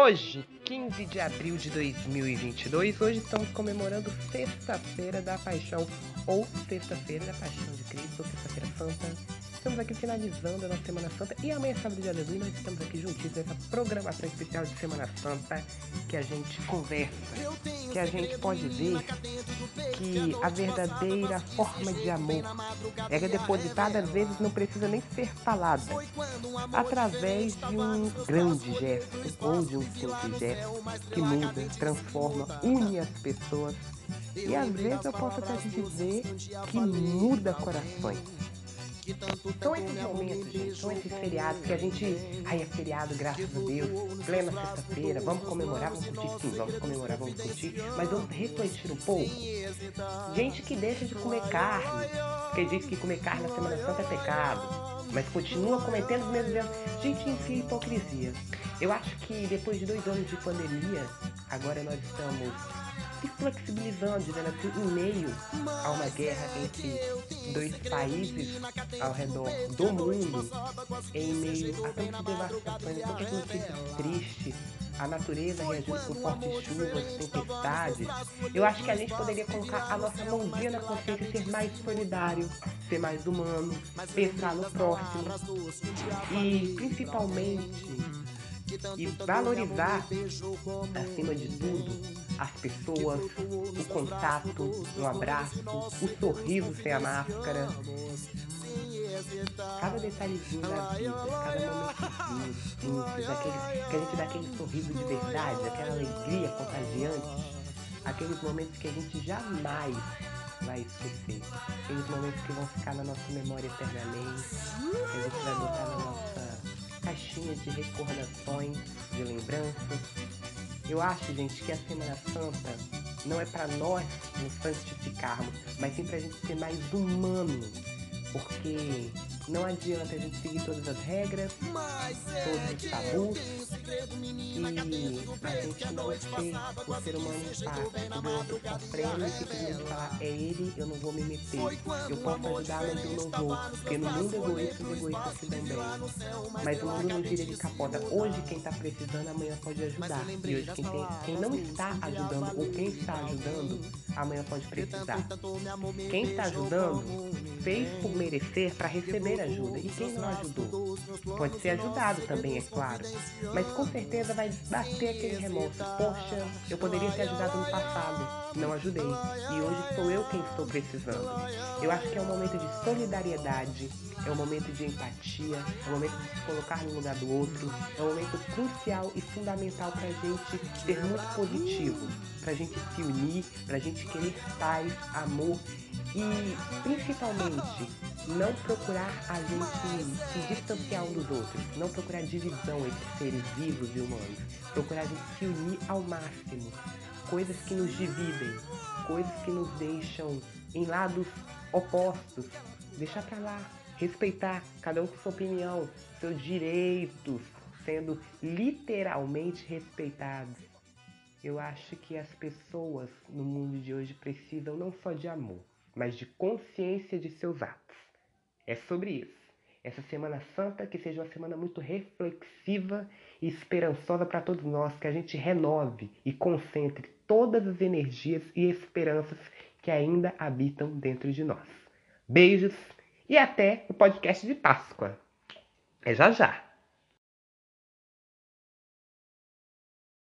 Hoje, 15 de abril de 2022, hoje estamos comemorando Sexta-feira da Paixão, ou Sexta-feira da Paixão de Cristo, ou Sexta-feira Santa. Estamos aqui finalizando a nossa Semana Santa e amanhã é sábado de aleluia. Nós estamos aqui juntinhos nessa programação especial de Semana Santa que a gente conversa, que a gente pode ver que a verdadeira forma de amor é depositada, às vezes não precisa nem ser falada, através de um grande gesto ou de um simples gesto que muda, transforma, une as pessoas. E às vezes eu posso até te dizer que muda corações. São esses momentos, gente, são esses feriados que a gente. Ai, é feriado, graças a Deus. Plena sexta-feira, vamos comemorar, vamos curtir? Sim, vamos comemorar, vamos curtir. Mas vamos refletir um pouco. Gente que deixa de comer carne, porque diz que comer carne na Semana Santa é pecado mas continua cometendo os mesmos erros. Gente, enfia hipocrisia. Eu acho que depois de dois anos de pandemia, agora nós estamos se flexibilizando, dizendo que em meio a uma guerra entre dois países ao redor do mundo, em meio a tantas devastações, tantas notícias tristes, a natureza reagindo com fortes chuvas, tempestades, eu acho que a gente poderia colocar a nossa mãozinha na consciência e ser mais solidário, ser mais humano, pensar no próximo e principalmente e valorizar, acima de tudo, as pessoas, o contato, o abraço, o sorriso sem a máscara. Cada detalhezinho da vida, cada momentozinho simples, aquele, que a gente dá aquele sorriso de verdade, aquela alegria contagiante, aqueles momentos que a gente jamais vai esquecer. Aqueles momentos que vão ficar na nossa memória eternamente, que a gente vai botar na nossa caixinha de recordações, de lembranças. Eu acho, gente, que a Semana Santa não é para nós nos santificarmos, mas sim para a gente ser mais humano. Porque não adianta a gente seguir todas as regras, todos os tabus e a gente não ser o ser humano empático do outro sofrendo e simplesmente falar é ele, eu não vou me meter. Eu posso ajudar, mas eu não vou. Porque no mundo egoísta, os egoístas se dão bem. Mas o mundo não gira de capota. Hoje quem está precisando, amanhã pode ajudar. E hoje quem, tem, quem não está ajudando ou quem está ajudando, amanhã pode precisar. Quem está ajudando fez por merecer para receber ajuda. E quem não ajudou? Pode ser ajudado também, é claro. Mas com certeza vai bater aquele remorso. Poxa, eu poderia ter ajudado no passado. Não ajudei. E hoje sou eu quem estou precisando. Eu acho que é um momento de solidariedade, é um momento de empatia, é um momento de se colocar no lugar do outro, é um momento crucial e fundamental para a gente ser muito positivo, para a gente se unir, para a gente querer paz, amor e principalmente não procurar a gente se distanciar um dos outros, não procurar divisão entre seres vivos e humanos, procurar a gente se unir ao máximo. Coisas que nos dividem, coisas que nos deixam em lados opostos, deixar para lá, respeitar cada um com sua opinião, seus direitos sendo literalmente respeitados. Eu acho que as pessoas no mundo de hoje precisam não só de amor, mas de consciência de seus atos. É sobre isso. Essa Semana Santa que seja uma semana muito reflexiva e esperançosa para todos nós, que a gente renove e concentre todas as energias e esperanças que ainda habitam dentro de nós. Beijos e até o podcast de Páscoa. É já já.